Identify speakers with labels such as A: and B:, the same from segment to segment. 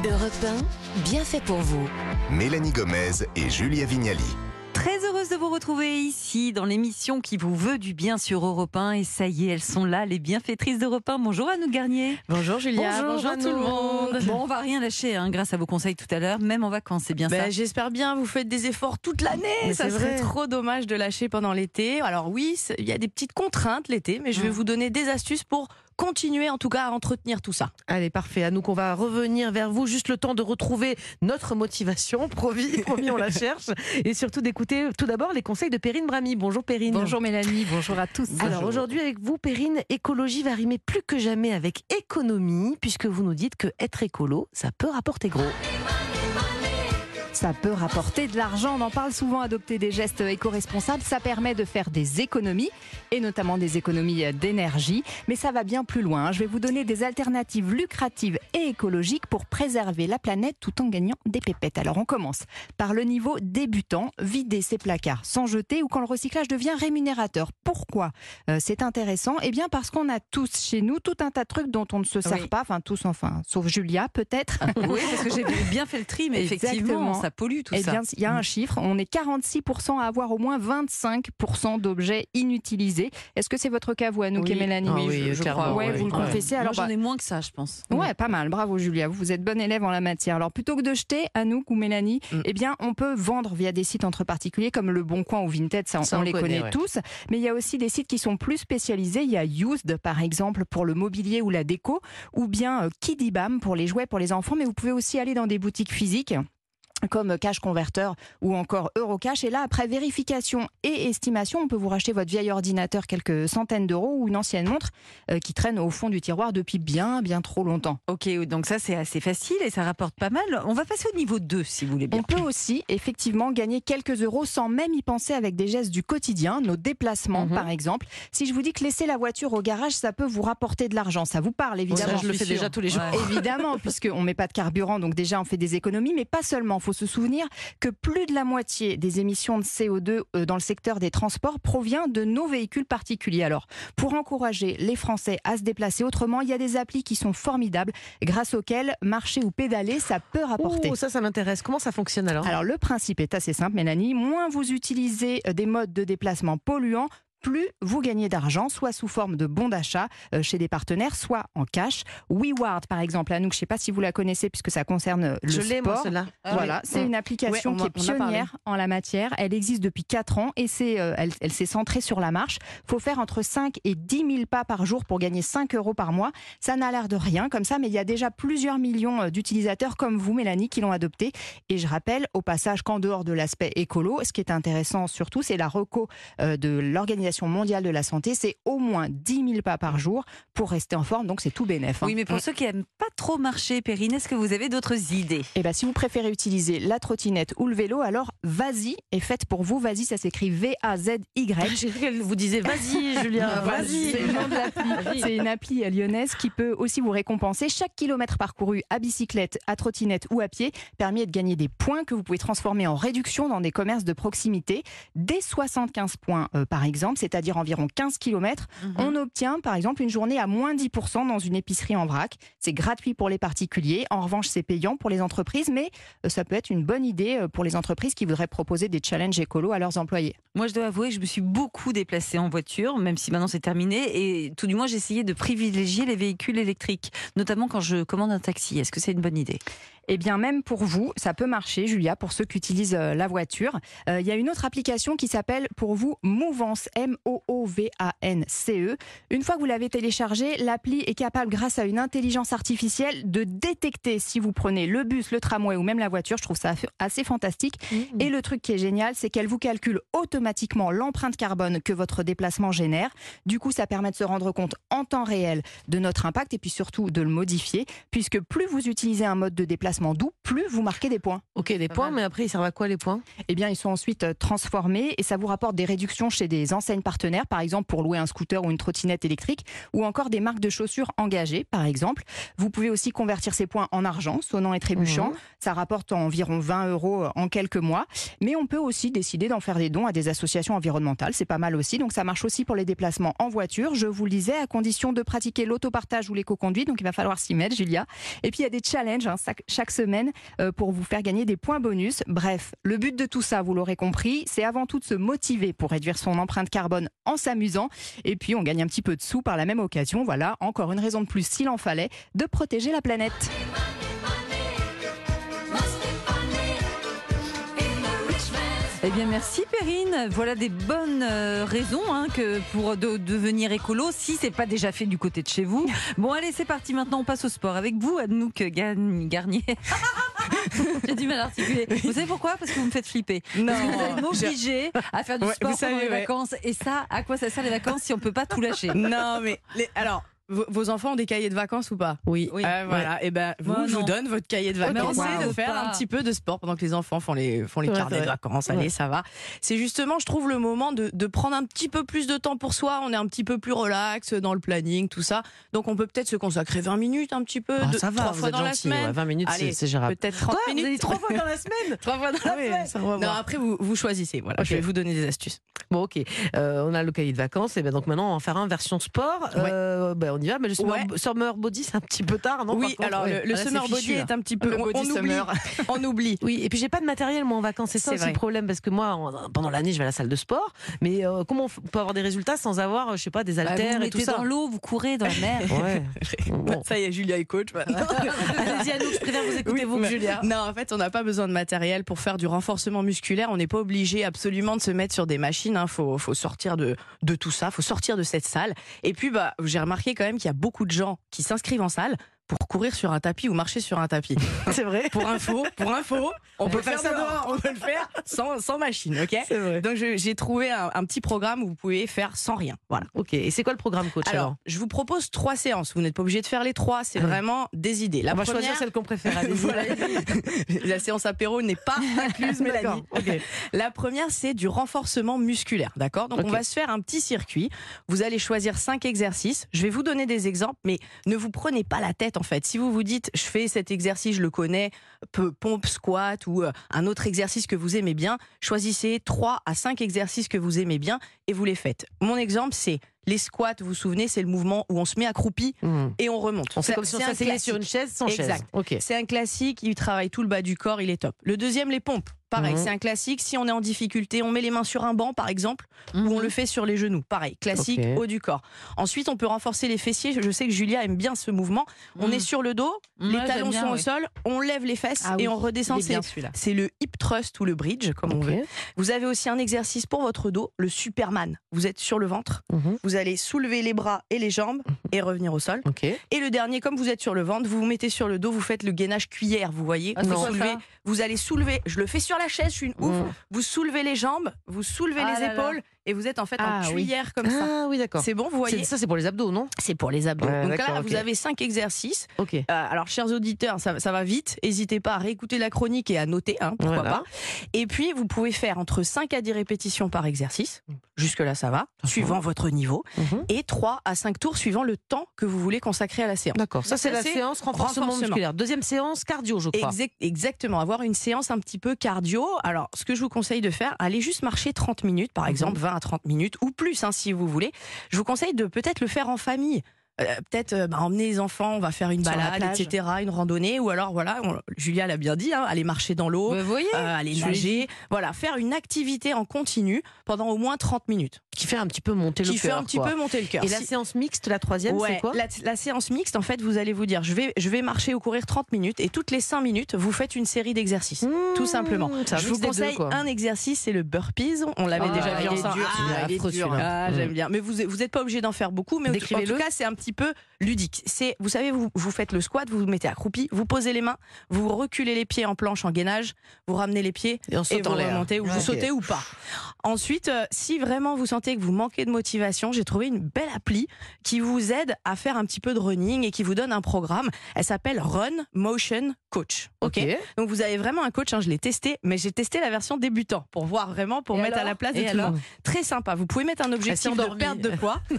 A: Europe 1, bien fait pour vous.
B: Mélanie Gomez et Julia Vignali.
C: Très heureuse de vous retrouver ici dans l'émission qui vous veut du bien sur Europe 1. Et ça y est, elles sont là, les bienfaitrices d'Europe 1. Bonjour à nous Garnier.
D: Bonjour Julia, bonjour,
C: tout le monde. Bon, on va rien lâcher hein, grâce à vos conseils tout à l'heure, même en vacances, c'est bien
D: Ben,
C: ça.
D: J'espère bien, vous faites des efforts toute l'année. Ça
C: c'est
D: serait
C: vrai.
D: trop dommage de lâcher pendant l'été. Alors oui, il y a des petites contraintes l'été, mais je vais
C: Mm.
D: vous donner des astuces pour continuer en tout cas à entretenir tout ça.
E: Allez, parfait. À nous qu'on va revenir vers vous, juste le temps de retrouver notre motivation. Promis, promis, on la cherche. Et surtout d'écouter tout d'abord les conseils de Perrine Brami. Bonjour Perrine.
F: Bonjour Mélanie, bonjour à tous.
E: Alors aujourd'hui avec vous, Perrine, écologie va rimer plus que jamais avec économie, puisque vous nous dites que être écolo, ça peut rapporter gros.
F: Ça peut rapporter de l'argent, on en parle souvent, adopter des gestes éco-responsables, ça permet de faire des économies, et notamment des économies d'énergie, mais ça va bien plus loin. Je vais vous donner des alternatives lucratives et écologiques pour préserver la planète tout en gagnant des pépettes. Alors on commence par le niveau débutant, vider ses placards sans jeter ou quand le recyclage devient rémunérateur. Pourquoi euh, c'est intéressant? Eh bien parce qu'on a tous chez nous tout un tas de trucs dont on ne se sert
C: Oui.
F: pas, enfin tous enfin, sauf Julia peut-être.
C: Oui, parce que j'ai bien fait le tri, mais effectivement, ça pollue tout
F: Eh
C: ça.
F: bien, il y a un chiffre. On est 46% à avoir au moins 25% d'objets inutilisés. Est-ce que c'est votre cas, vous, Anouk
E: Oui.
F: et Mélanie
E: Ah oui, clairement,
F: Ouais,
E: oui.
F: vous le confessez. Alors,
C: j'en
F: bah,
C: ai moins que ça, je pense.
F: Ouais, pas mal. Bravo, Julia. Vous êtes bonne élève en la matière. Alors, plutôt que de jeter, Anouk ou Mélanie,
E: Mm.
F: eh bien, on peut vendre via des sites entre particuliers comme Le Bon Coin ou Vinted. Ça, on,
E: Ça,
F: on
E: on
F: les
E: connaît,
F: connaît
E: ouais.
F: tous. Mais il y a aussi des sites qui sont plus spécialisés. Il y a Used, par exemple, pour le mobilier ou la déco, ou bien euh, Kidibam pour les jouets pour les enfants. Mais vous pouvez aussi aller dans des boutiques physiques comme Cash Converter ou encore Eurocash. Et là, après vérification et estimation, on peut vous racheter votre vieil ordinateur quelques centaines d'euros ou une ancienne montre euh, qui traîne au fond du tiroir depuis bien, bien trop longtemps.
C: Ok, donc ça c'est assez facile et ça rapporte pas mal. On va passer au niveau 2 si vous voulez bien.
F: On peut aussi effectivement gagner quelques euros sans même y penser avec des gestes du quotidien, nos déplacements
E: Mhm.
F: par exemple. Si je vous dis que laisser la voiture au garage, ça peut vous rapporter de l'argent, ça vous parle évidemment.
E: Ça, je le fais déjà tous les jours.
C: Ouais.
F: Évidemment, puisqu'on ne met pas de carburant, donc déjà on fait des économies, mais pas seulement. Faut se souvenir que plus de la moitié des émissions de CO2 euh, dans le secteur des transports provient de nos véhicules particuliers. Alors, pour encourager les Français à se déplacer autrement, il y a des applis qui sont formidables, grâce auxquelles marcher ou pédaler, ça peut rapporter.
E: Oh, ça, ça m'intéresse. Comment ça fonctionne alors?
F: Alors le principe est assez simple, Mélanie. Moins vous utilisez euh, des modes de déplacement polluants, plus vous gagnez d'argent, soit sous forme de bons d'achat euh, chez des partenaires, soit en cash. WeWard, par exemple, Anouk, je ne sais pas si vous la connaissez puisque ça concerne euh, le
E: Je l'ai, moi,
F: sport.
E: celle-là.
F: Voilà, c'est une application
D: Ouais,
F: qui est pionnière en la matière. Elle existe depuis 4 ans et c'est, euh, elle, elle s'est centrée sur la marche. faut faire entre 5 et 10 000 pas par jour pour gagner 5 euros par mois. Ça n'a l'air de rien comme ça, mais il y a déjà plusieurs millions d'utilisateurs comme vous, Mélanie, qui l'ont adopté. Et je rappelle au passage qu'en dehors de l'aspect écolo, ce qui est intéressant surtout, c'est la reco de l'Organisation mondiale de la santé. C'est au moins 10 000 pas par jour pour rester en forme. Donc c'est tout bénef. hein.
C: Oui, mais pour ceux qui aiment pas trop marcher, Perrine, est-ce que vous avez d'autres idées?
F: Eh ben, si vous préférez utiliser la trottinette ou le vélo, alors Vas-y est faite pour vous. Vas-y, ça s'écrit V-A-Z-Y.
E: J'ai cru qu'elle vous disait vas-y, Julien, vas-y.
F: C'est une appli lyonnaise qui peut aussi vous récompenser. Chaque kilomètre parcouru à bicyclette, à trottinette ou à pied permet de gagner des points que vous pouvez transformer en réduction dans des commerces de proximité. Dès 75 points, euh, par exemple, c'est-à-dire environ 15 kilomètres, on obtient par exemple une journée à moins 10% dans une épicerie en vrac. C'est gratuit pour les particuliers. En revanche, c'est payant pour les entreprises, mais euh, ça peut être une bonne idée euh, pour les entreprises qui voudraient proposer des challenges écolos à leurs employés.
C: Moi, je dois avouer que je me suis beaucoup déplacée en voiture, même si maintenant c'est terminé. Et tout du moins, j'ai essayé de privilégier les véhicules électriques, notamment quand je commande un taxi. Est-ce que c'est une bonne idée?
F: Eh bien, même pour vous, ça peut marcher, Julia, pour ceux qui utilisent euh, la voiture. Euh, Il y a une autre application qui s'appelle pour vous Mouvance, M-O-O-V-A-N-C-E. Une fois que vous l'avez téléchargée, l'appli est capable, grâce à une intelligence artificielle, de détecter si vous prenez le bus, le tramway ou même la voiture. Je trouve ça assez fantastique. Et le truc qui est génial, c'est qu'elle vous calcule automatiquement l'empreinte carbone que votre déplacement génère. Du coup, ça permet de se rendre compte en temps réel de notre impact et puis surtout de le modifier, puisque plus vous utilisez un mode de déplacement doux, plus vous marquez des points.
E: Ok, des points, mais après, ils servent à quoi les points?
F: Eh bien, ils sont ensuite euh, transformés et ça vous rapporte des réductions chez des enseignes partenaires, par exemple pour louer un scooter ou une trottinette électrique, ou encore des marques de chaussures engagées, par exemple. Vous pouvez aussi convertir ces points en argent, sonnant et trébuchant.
E: Mhm.
F: Ça rapporte environ 20 euros en quelques mois. Mais on peut aussi décider d'en faire des dons à des associations environnementales. C'est pas mal aussi. Donc ça marche aussi pour les déplacements en voiture. Je vous le disais, à condition de pratiquer l'autopartage ou l'éco-conduite. Donc il va falloir s'y mettre, Julia. Et puis il y a des challenges hein, chaque- semaine euh, pour vous faire gagner des points bonus. Bref, le but de tout ça, vous l'aurez compris, c'est avant tout de se motiver pour réduire son empreinte carbone en s'amusant. Et puis on gagne un petit peu de sous par la même occasion. Voilà, encore une raison de plus, s'il en fallait, de protéger la planète.
C: Eh bien, merci Perrine. Voilà des bonnes euh, raisons hein, que pour de- devenir écolo, si c'est pas déjà fait du côté de chez vous. Bon, allez, c'est parti. Maintenant, on passe au sport avec vous, Anouk Garnier. J'ai du mal à articuler. Vous savez pourquoi? Parce que vous me faites flipper.
D: Non,
C: Parce que vous allez m'obliger à faire du
D: Ouais,
C: sport pendant
D: savez,
C: les
D: ouais.
C: vacances. Et ça, à quoi ça sert les vacances si on peut pas tout lâcher?
D: Non, mais les- alors. Vos enfants ont des cahiers de vacances ou pas?
E: Oui.
C: Oui.
D: Euh, voilà, et ben vous,
C: Moi,
D: je vous donne votre cahier de vacances
C: wow.
D: et de faire
C: Pas.
D: un petit peu de sport pendant que les enfants font les font les
E: Ouais,
D: carnets de vacances. Allez,
E: Ouais.
D: ça va. C'est justement, je trouve, le moment de, de prendre un petit peu plus de temps pour soi. On est un petit peu plus relax dans le planning, tout ça. Donc on peut peut-être se consacrer 20 minutes un petit peu,
E: Ah,
D: de-
E: ça va,
D: trois
E: vous
D: fois
E: êtes
D: dans la
E: gentil.
D: semaine.
E: ouais, 20 minutes, c'est- gérable.
D: Peut-être 30
E: Quoi? Vous
D: minutes.
E: avez dit trois fois dans la semaine?
D: Trois fois dans la semaine. Non, après vous, vous choisissez. Voilà, je vais vous donner des astuces.
E: Bon, ok. Euh, on a le cahier de vacances. Et ben donc maintenant, on va en faire un version sport. Euh, ben, on y va. Mais le summer,
D: Ouais.
E: summer body, c'est un petit peu tard, non
D: oui,
E: contre
D: alors
E: Ouais.
D: le, le
E: Ah, là,
D: summer body
E: fichu, là.
D: est un petit peu.
F: Le
D: on,
F: body
D: on oublie. on oublie.
E: Oui, et puis j'ai pas de matériel moi en vacances, c'est ça aussi le problème parce que moi en- pendant l'année je vais à la salle de sport, mais euh, comment on peut avoir des résultats sans avoir je sais pas des
C: Bah, Vous
E: haltères et tout ça
C: dans l'eau, vous courez dans la mer.
E: Bon.
D: Ça y est, Julia est coach.
E: Allez-y Anouk, je préfère vous écouter
D: Oui,
E: vous
D: mais-
E: Julia.
D: Non, en fait, on n'a pas besoin de matériel pour faire du renforcement musculaire. On n'est pas obligé absolument de se mettre sur des machines. Il faut, sortir de, tout ça, faut sortir de cette salle. Et puis, bah, j'ai remarqué quand même qu'il y a beaucoup de gens qui s'inscrivent en salle pour courir sur un tapis ou marcher sur un tapis.
E: C'est vrai.
D: Pour info, pour info, on, peut faire
E: ça dehors.
D: On peut le faire sans, sans machine, ok
E: C'est vrai.
D: Donc j'ai trouvé un, un petit programme où vous pouvez faire sans rien. Voilà.
E: Ok, et c'est quoi le programme coach alors,
D: Alors, je vous propose trois séances. Vous n'êtes pas obligé de faire les trois. C'est
E: Ah.
D: vraiment des idées. La
E: On va
D: première,
E: choisir celle qu'on préfère.
D: Voilà. La séance apéro n'est pas incluse, Mélanie. La première, c'est du renforcement musculaire, d'accord Donc on va se faire un petit circuit. Vous allez choisir cinq exercices. Je vais vous donner des exemples, mais ne vous prenez pas la tête en fait. Si vous vous dites, je fais cet exercice, je le connais, pompe, squat ou euh, un autre exercice que vous aimez bien, choisissez trois à cinq exercices que vous aimez bien et vous les faites. Mon exemple, c'est les squats. Vous vous souvenez, c'est le mouvement où on se met accroupi
E: Hmm.
D: et on remonte.
E: On fait comme si on
D: C'est
E: s'asseyait sur une chaise sans
D: Exact.
E: chaise.
D: C'est un classique, il travaille tout le bas du corps, il est top. Le deuxième, les pompes. Pareil,
E: Mhm.
D: c'est un classique. Si on est en difficulté, on met les mains sur un banc, par exemple, ou on le fait sur les genoux. Pareil, classique, haut du corps. Ensuite, on peut renforcer les fessiers. Je sais que Julia aime bien ce mouvement. On
C: Mhm.
D: est sur le dos, les talons
C: bien,
D: sont au sol, on lève les fesses
F: Ah
D: et
F: oui,
D: on redescend. C'est- le hip thrust ou le bridge, comme on veut. Vous avez aussi un exercice pour votre dos, le Superman. Vous êtes sur le ventre,
E: Mhm.
D: vous allez soulever les bras et les jambes et revenir au sol. Et le dernier, comme vous êtes sur le ventre, vous vous mettez sur le dos, vous faites le gainage cuillère, vous voyez.
C: Ah,
D: vous, soulevez, vous allez soulever, je le fais sur la chaise, je suis une ouf.
E: Mm.
D: Vous soulevez les jambes, vous soulevez
C: Ah
D: les
C: là là.
D: Et vous êtes en fait en
F: Ah oui.
D: cuillère comme ça.
E: Ah oui d'accord.
D: C'est bon, vous voyez
E: Ça c'est pour les abdos non
D: C'est pour les abdos.
E: Ouais,
D: Donc là, vous avez cinq exercices.
E: Ok.
D: Euh, alors, chers auditeurs, ça, ça va vite. N'hésitez pas à réécouter la chronique et à noter, hein, pourquoi
E: Voilà.
D: pas. Et puis, vous pouvez faire entre 5 à 10 répétitions par exercice. Jusque-là, ça va, suivant votre niveau.
E: Mhm.
D: Et 3 à 5 tours suivant le temps que vous voulez consacrer à la séance.
E: D'accord. Ça c'est la séance renforcement,
D: renforcement.
E: musculaire. Deuxième séance cardio je crois.
D: Exact- exactement, avoir une séance un petit peu cardio. Alors, ce que je vous conseille de faire, allez juste marcher 30 minutes, par
E: Mhm.
D: exemple, 20 à 30 minutes, ou plus, hein, si vous voulez. Je vous conseille de peut-être le faire en famille. Euh, peut-être euh, bah, emmener les enfants, on va faire une
F: Sur
D: balade, etc., une randonnée, ou alors voilà, on- Julia l'a bien dit, hein, aller marcher dans l'eau,
C: voyez
D: euh, aller nager, voilà, faire une activité en continu pendant au moins 30 minutes,
E: Qui fait un petit peu monter le
D: qui fait
E: cœur.
D: un petit
E: quoi.
D: peu monter le cœur.
E: Et la séance mixte, la troisième,
D: Ouais,
E: c'est quoi
D: la, la séance mixte, en fait, vous allez vous dire, je vais, je vais marcher ou courir 30 minutes, et toutes les 5 minutes, vous faites une série d'exercices. tout simplement.
E: Mmh, c'est un
D: Je vous
E: deux,
D: conseille un exercice, c'est le burpees. On l'avait
E: Ah,
D: déjà vu ensemble. Ah. Ah, j'aime bien. Mais vous vous n'êtes pas obligé d'en faire beaucoup. Mais en tout cas, c'est un petit petit peu ludique. C'est, vous savez, vous, vous faites le squat, vous vous mettez accroupi, vous posez les mains, vous reculez les pieds en planche en gainage, vous ramenez les pieds
E: Et on
D: et
E: saute
D: vous
E: en
D: remontez ou vous sautez ou pas. Ensuite, euh, si vraiment vous sentez que vous manquez de motivation, j'ai trouvé une belle appli qui vous aide à faire un petit peu de running et qui vous donne un programme. Elle s'appelle Run Motion Coach.
E: Ok.
D: Donc vous avez vraiment un coach, hein, je l'ai testé, mais j'ai testé la version débutant pour voir vraiment, pour
F: Et
D: mettre à la place de
E: Et
D: tout le monde. Très sympa. Vous pouvez mettre un objectif de perte de poids.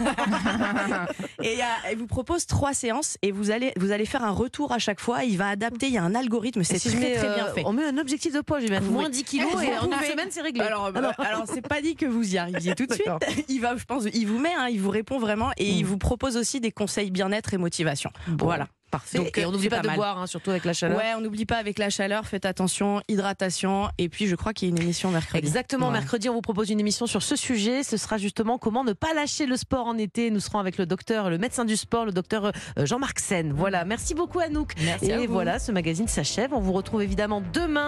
D: et il y a- elle vous propose trois séances et vous allez, vous allez faire un retour à chaque fois. Il va adapter, il y a un algorithme, c'est
E: si
D: très
E: mets,
D: très bien
E: euh,
D: fait.
E: On met un objectif de poids, je vais mettre moins 10 kilos et en une semaine c'est réglé.
D: Alors,
E: Ah
D: euh, alors c'est pas dit que vous y arriviez tout de suite. Il va, je pense, il vous met, hein, il vous répond vraiment et il vous propose aussi des conseils bien-être et motivation.
E: Bon,
D: Voilà.
E: Parfait.
D: Donc,
E: et on n'oublie pas,
D: pas
E: de boire, hein, surtout avec la chaleur.
D: Ouais, on n'oublie pas avec la chaleur, faites attention, hydratation et puis je crois qu'il y a une émission mercredi.
E: Exactement,
D: Ouais.
E: mercredi, on vous propose une émission sur ce sujet. Ce sera justement comment ne pas lâcher le sport en été. Nous serons avec le docteur, le médecin du sport, le docteur euh, Jean-Marc Sen. Voilà, merci beaucoup Anouk.
D: Merci
E: Et
D: à vous.
E: voilà, ce magazine s'achève. On vous retrouve évidemment demain.